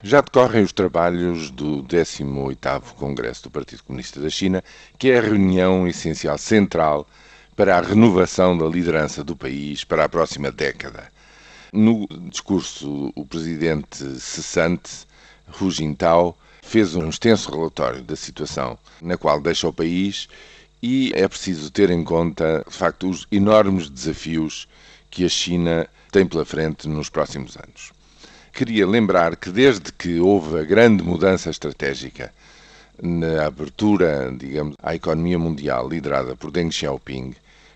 Já decorrem os trabalhos do 18º Congresso do Partido Comunista da China, que é a reunião essencial central para a renovação da liderança do país para a próxima década. No discurso, o presidente cessante, Hu Jintao, fez um extenso relatório da situação na qual deixa o país e é preciso ter em conta, de facto, os enormes desafios que a China tem pela frente nos próximos anos queria lembrar que desde que houve a grande mudança estratégica na abertura, digamos, à economia mundial liderada por Deng Xiaoping,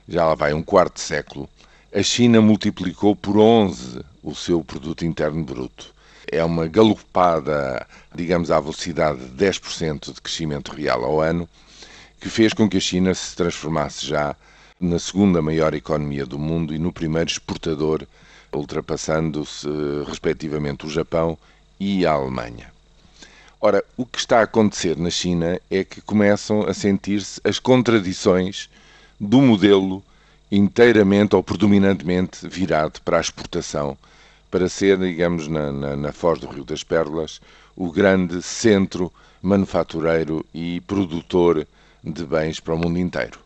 já lá vai um quarto século, a China multiplicou por 11 o seu produto interno bruto. É uma galopada, digamos, à velocidade de 10% de crescimento real ao ano, que fez com que a China se transformasse já na segunda maior economia do mundo e no primeiro exportador ultrapassando-se respectivamente o Japão e a Alemanha. Ora, o que está a acontecer na China é que começam a sentir-se as contradições do modelo inteiramente ou predominantemente virado para a exportação, para ser, digamos, na, na, na Foz do Rio das Pérolas, o grande centro manufatureiro e produtor de bens para o mundo inteiro.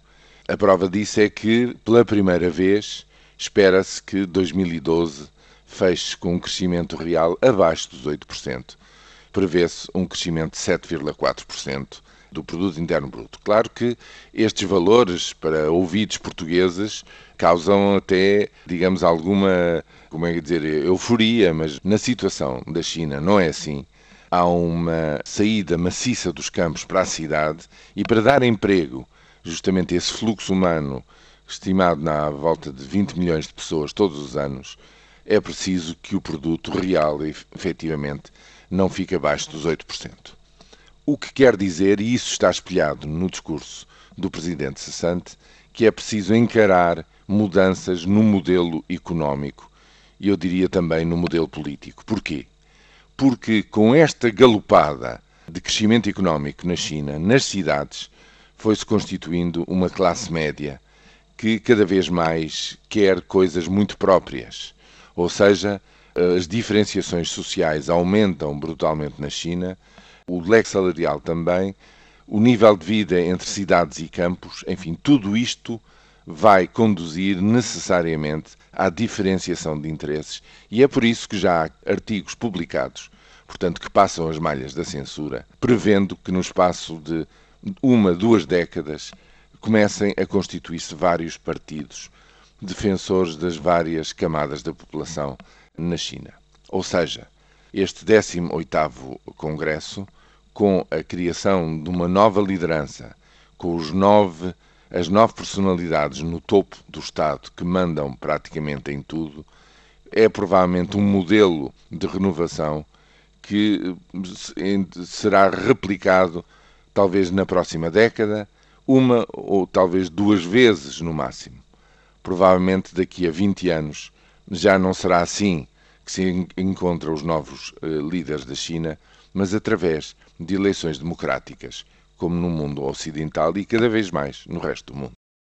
A prova disso é que, pela primeira vez, espera-se que 2012 feche com um crescimento real abaixo dos 8%. Prevê-se um crescimento de 7,4% do produto interno bruto. Claro que estes valores para ouvidos portugueses causam até, digamos, alguma, como é que dizer, euforia, mas na situação da China não é assim. Há uma saída maciça dos campos para a cidade e para dar emprego, justamente esse fluxo humano estimado na volta de 20 milhões de pessoas todos os anos, é preciso que o produto real, efetivamente, não fique abaixo dos 8%. O que quer dizer, e isso está espelhado no discurso do presidente cessante, que é preciso encarar mudanças no modelo económico e eu diria também no modelo político. Porquê? Porque com esta galopada de crescimento económico na China, nas cidades, foi-se constituindo uma classe média que cada vez mais quer coisas muito próprias. Ou seja, as diferenciações sociais aumentam brutalmente na China, o leque salarial também, o nível de vida entre cidades e campos, enfim, tudo isto vai conduzir necessariamente à diferenciação de interesses e é por isso que já há artigos publicados, portanto, que passam as malhas da censura, prevendo que no espaço de uma, duas décadas comecem a constituir-se vários partidos defensores das várias camadas da população na China. Ou seja, este 18º Congresso, com a criação de uma nova liderança, com nove, as nove personalidades no topo do Estado que mandam praticamente em tudo, é provavelmente um modelo de renovação que será replicado talvez na próxima década uma ou talvez duas vezes no máximo. Provavelmente daqui a 20 anos já não será assim que se encontram os novos uh, líderes da China, mas através de eleições democráticas, como no mundo ocidental e cada vez mais no resto do mundo.